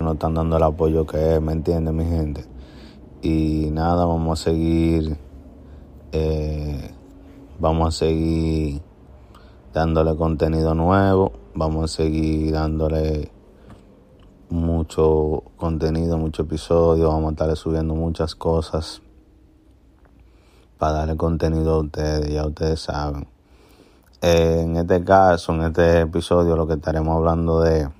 No están dando el apoyo que es, ¿me entiende mi gente? Y nada, vamos a seguir, eh, vamos a seguir dándole contenido nuevo, vamos a seguir dándole mucho contenido, mucho episodio, vamos a estarle subiendo muchas cosas para darle contenido a ustedes, ya ustedes saben. Eh, en este caso, en este episodio, lo que estaremos hablando de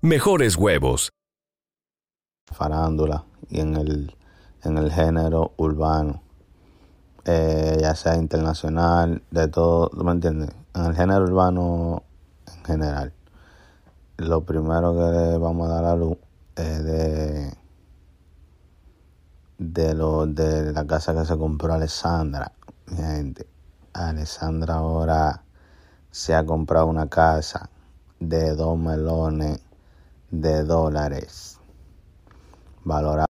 mejores huevos. Farándula y en el, en el género urbano, eh, ya sea internacional, de todo, ¿me entiendes? En el género urbano en general. Lo primero que vamos a dar a luz es de, de, lo, de la casa que se compró Alessandra. Mi gente, Alessandra ahora se ha comprado una casa de dos melones de dólares. Valorado.